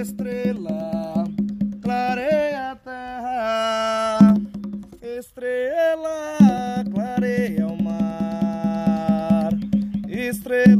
estrela, clareia a terra, estrela, clareia o mar, estrela.